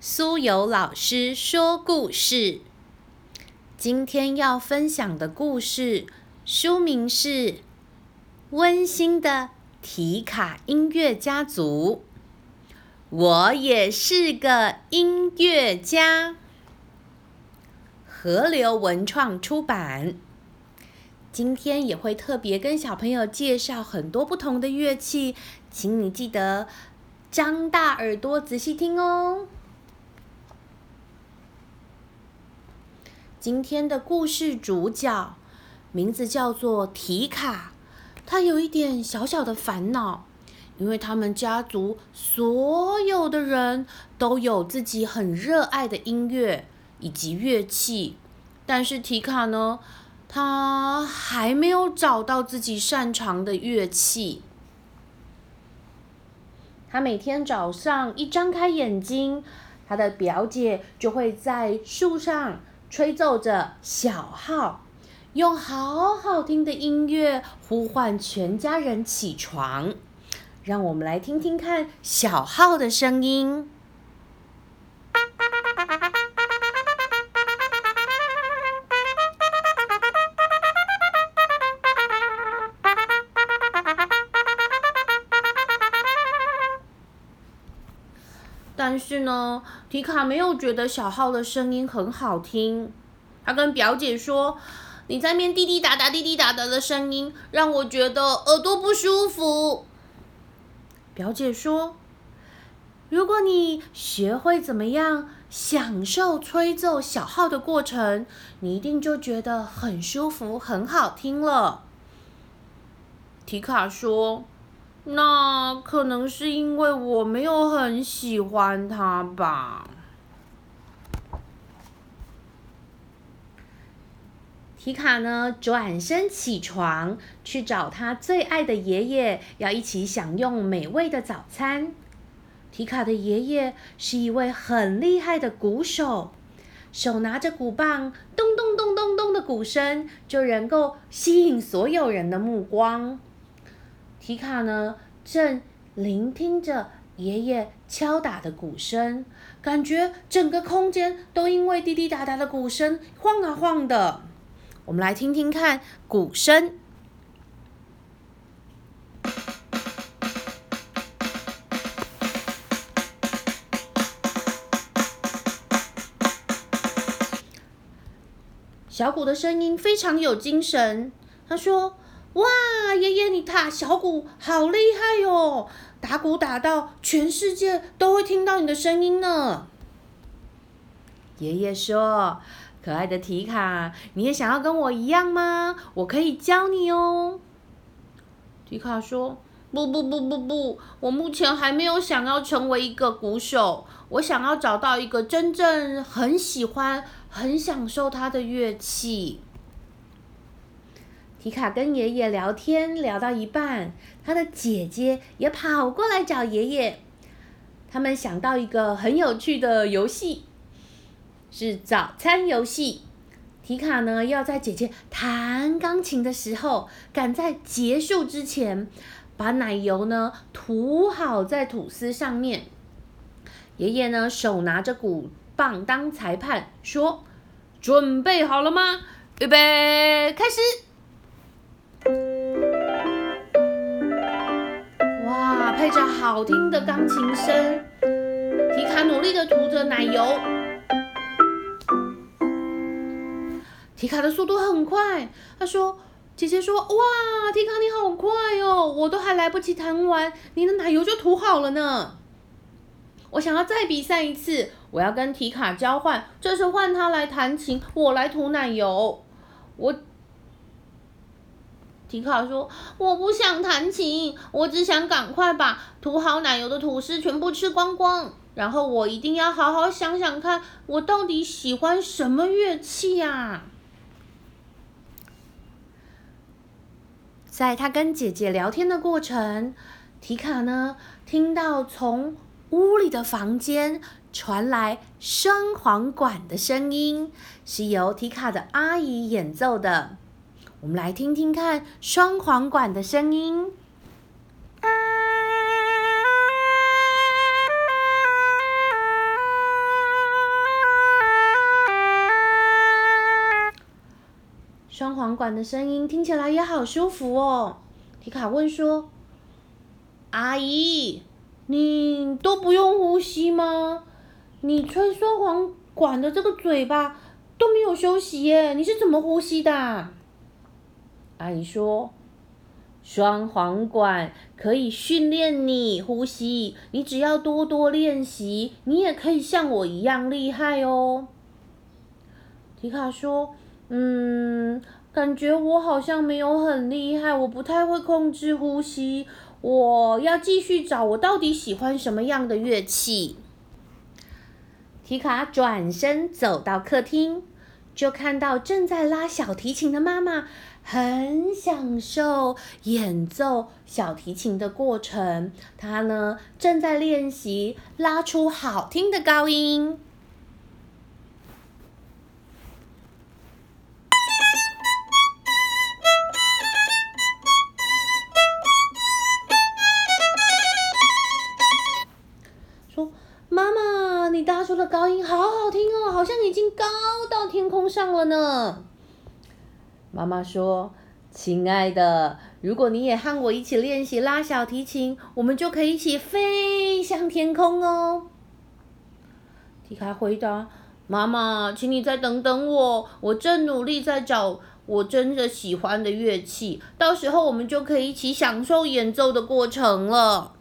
苏有老师说故事。今天要分享的故事书名是《温馨的提卡音乐家族》。我也是个音乐家。河流文创出版。今天也会特别跟小朋友介绍很多不同的乐器，请你记得张大耳朵仔细听哦。今天的故事主角名字叫做提卡，他有一点小小的烦恼，因为他们家族所有的人都有自己很热爱的音乐以及乐器，但是提卡呢，他还没有找到自己擅长的乐器。他每天早上一张开眼睛，他的表姐就会在树上。吹奏着小号，用好好听的音乐呼唤全家人起床。让我们来听听看小号的声音。是呢，提卡没有觉得小号的声音很好听。他跟表姐说：“你在面滴滴答答、滴滴答答的声音，让我觉得耳朵不舒服。”表姐说：“如果你学会怎么样享受吹奏小号的过程，你一定就觉得很舒服、很好听了。”提卡说。那可能是因为我没有很喜欢他吧。提卡呢，转身起床去找他最爱的爷爷，要一起享用美味的早餐。提卡的爷爷是一位很厉害的鼓手，手拿着鼓棒，咚咚咚咚咚的鼓声就能够吸引所有人的目光。提卡呢，正聆听着爷爷敲打的鼓声，感觉整个空间都因为滴滴答答的鼓声晃啊晃的。我们来听听看鼓声。小鼓的声音非常有精神。他说。哇，爷爷，你打小鼓好厉害哟！打鼓打到全世界都会听到你的声音呢。爷爷说：“可爱的提卡，你也想要跟我一样吗？我可以教你哦。”提卡说：“不不不不不，我目前还没有想要成为一个鼓手，我想要找到一个真正很喜欢、很享受它的乐器。”提卡跟爷爷聊天聊到一半，他的姐姐也跑过来找爷爷。他们想到一个很有趣的游戏，是早餐游戏。提卡呢要在姐姐弹钢琴的时候，赶在结束之前，把奶油呢涂好在吐司上面。爷爷呢手拿着鼓棒当裁判，说：“准备好了吗？预备，开始。”配着好听的钢琴声，提卡努力的涂着奶油。提卡的速度很快，他说：“姐姐说，哇，提卡你好快哦，我都还来不及弹完，你的奶油就涂好了呢。我想要再比赛一次，我要跟提卡交换，这次换他来弹琴，我来涂奶油。我。”提卡说：“我不想弹琴，我只想赶快把涂好奶油的吐司全部吃光光。然后我一定要好好想想看，我到底喜欢什么乐器呀？”在他跟姐姐聊天的过程，提卡呢听到从屋里的房间传来双簧管的声音，是由提卡的阿姨演奏的。我们来听听看双簧管的声音。双簧管的声音听起来也好舒服哦。皮卡问说阿姨你都不用呼吸吗？你吹双簧管的这个嘴巴都没有休息耶你是怎么呼吸的啊？阿姨说：“双簧管可以训练你呼吸，你只要多多练习，你也可以像我一样厉害哦。”提卡说：“嗯，感觉我好像没有很厉害，我不太会控制呼吸。我要继续找我到底喜欢什么样的乐器。”提卡转身走到客厅，就看到正在拉小提琴的妈妈，很享受演奏小提琴的过程。他呢，正在练习拉出好听的高音。拉出的高音好好听哦，好像已经高到天空上了呢。妈妈说：“亲爱的，如果你也和我一起练习拉小提琴，我们就可以一起飞向天空哦。”提卡回答：“妈妈，请你再等等我，我正努力在找我真的喜欢的乐器，到时候我们就可以一起享受演奏的过程了。”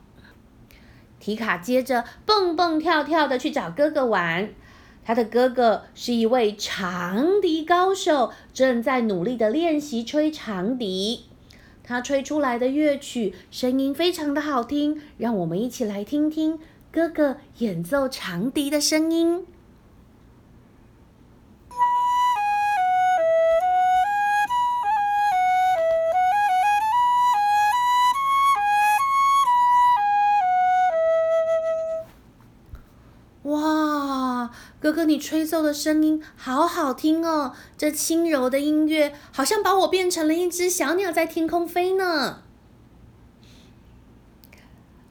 提卡接着蹦蹦跳跳的去找哥哥玩，他的哥哥是一位长笛高手，正在努力的练习吹长笛。他吹出来的乐曲声音非常的好听，让我们一起来听听哥哥演奏长笛的声音。吹奏的声音好好听哦！这轻柔的音乐好像把我变成了一只小鸟，在天空飞呢。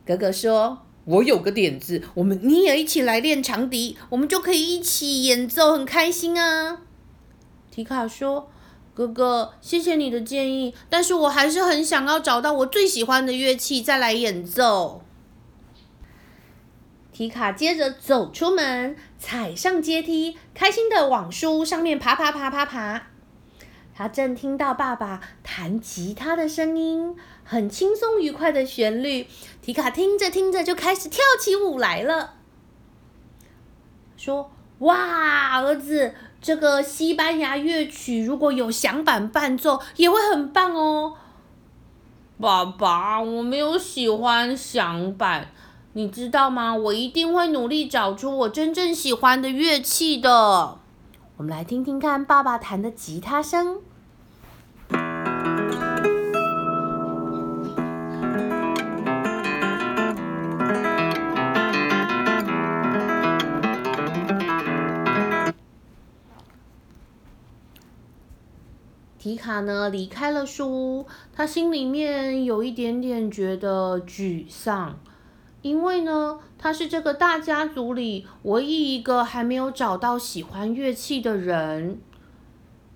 哥哥说：“我有个点子，我们你也一起来练长笛，我们就可以一起演奏，很开心啊。”提卡说：“哥哥，谢谢你的建议，但是我还是很想要找到我最喜欢的乐器，再来演奏。”提卡接着走出门，踩上阶梯，开心的往树屋上面爬爬爬爬爬。他正听到爸爸弹吉他的声音，很轻松愉快的旋律。提卡听着听着就开始跳起舞来了，说：“哇，儿子，这个西班牙乐曲如果有响板伴奏，也会很棒哦。”爸爸，我没有喜欢响板。你知道吗？我一定会努力找出我真正喜欢的乐器的。我们来听听看爸爸弹的吉他声。提卡呢离开了书屋，他心里面有一点点觉得沮丧。因为呢，他是这个大家族里唯一一个还没有找到喜欢乐器的人。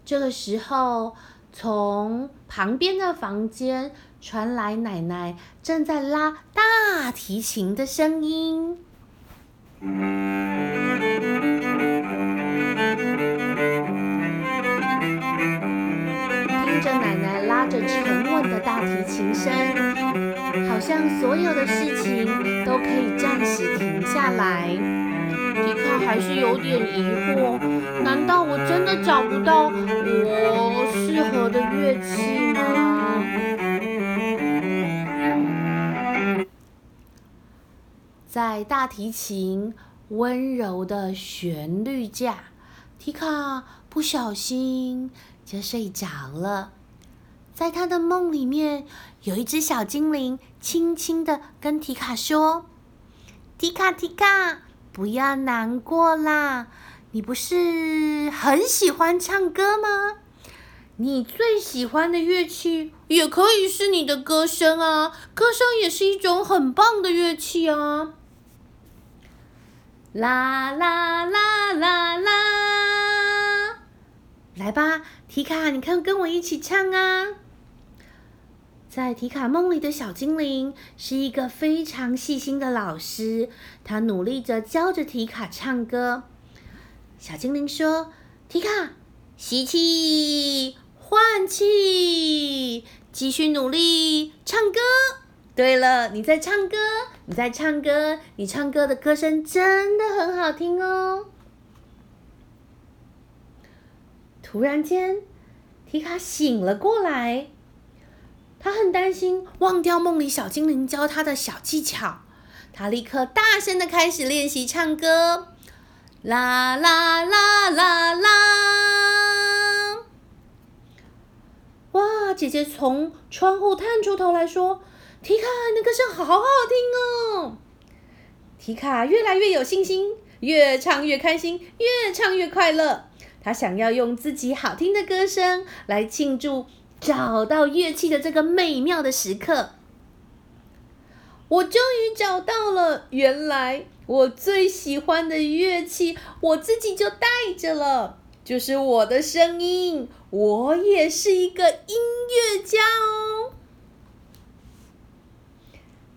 这个时候，从旁边的房间传来奶奶正在拉大提琴的声音。听着奶奶拉着沉稳的大提琴声。好像所有的事情都可以暂时停下来。迪卡还是有点疑惑，难道我真的找不到我适合的乐器吗？在大提琴温柔的旋律下，提卡不小心就睡着了。在他的梦里面，有一只小精灵轻轻的跟提卡说：“提卡，提卡，不要难过啦！你不是很喜欢唱歌吗？你最喜欢的乐器也可以是你的歌声啊！歌声也是一种很棒的乐器啊！”啦啦啦啦啦。来吧，提卡，你看，跟我一起唱啊！在提卡梦里的小精灵是一个非常细心的老师，他努力着教着提卡唱歌。小精灵说：“提卡，吸气，换气，继续努力唱歌。对了，你在唱歌，你在唱歌，你唱歌的歌声真的很好听哦。”突然间，提卡醒了过来。他很担心忘掉梦里小精灵教他的小技巧，他立刻大声的开始练习唱歌，啦啦啦啦啦！哇，姐姐从窗户探出头来说：“提卡，你的歌声好好听哦！”提卡越来越有信心，越唱越开心，越唱越快乐。他想要用自己好听的歌声来庆祝。找到乐器的这个美妙的时刻，我终于找到了。原来我最喜欢的乐器，我自己就带着了，就是我的声音。我也是一个音乐家哦。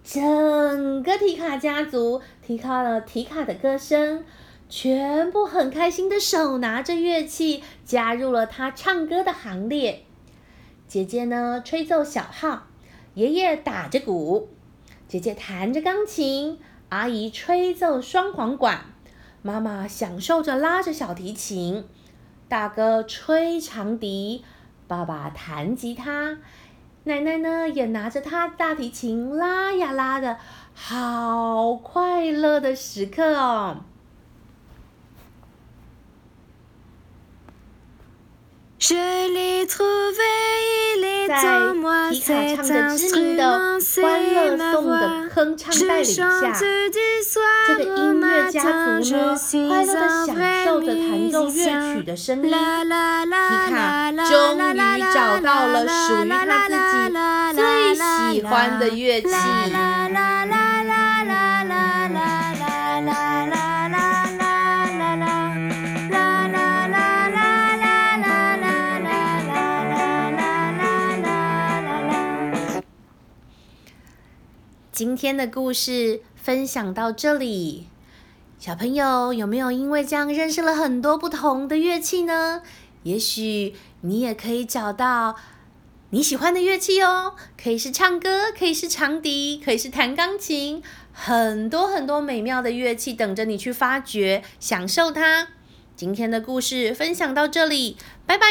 整个提卡家族提高了提卡的歌声，全部很开心的手拿着乐器，加入了他唱歌的行列。姐姐呢，吹奏小号；爷爷打着鼓；姐姐弹着钢琴；阿姨吹奏双簧管；妈妈享受着拉着小提琴；大哥吹长笛；爸爸弹吉他；奶奶呢，也拿着她大提琴拉呀拉的，好快乐的时刻哦。在皮卡唱着知名的《欢乐颂》的哼唱带领下，这个音乐家族呢，快乐的享受着弹奏乐曲的声音。皮卡终于找到了属于他自己最喜欢的乐器。今天的故事分享到这里，小朋友有没有因为这样认识了很多不同的乐器呢？也许你也可以找到你喜欢的乐器哦，可以是唱歌，可以是长笛，可以是弹钢琴，很多很多美妙的乐器等着你去发掘、享受它。今天的故事分享到这里，拜拜。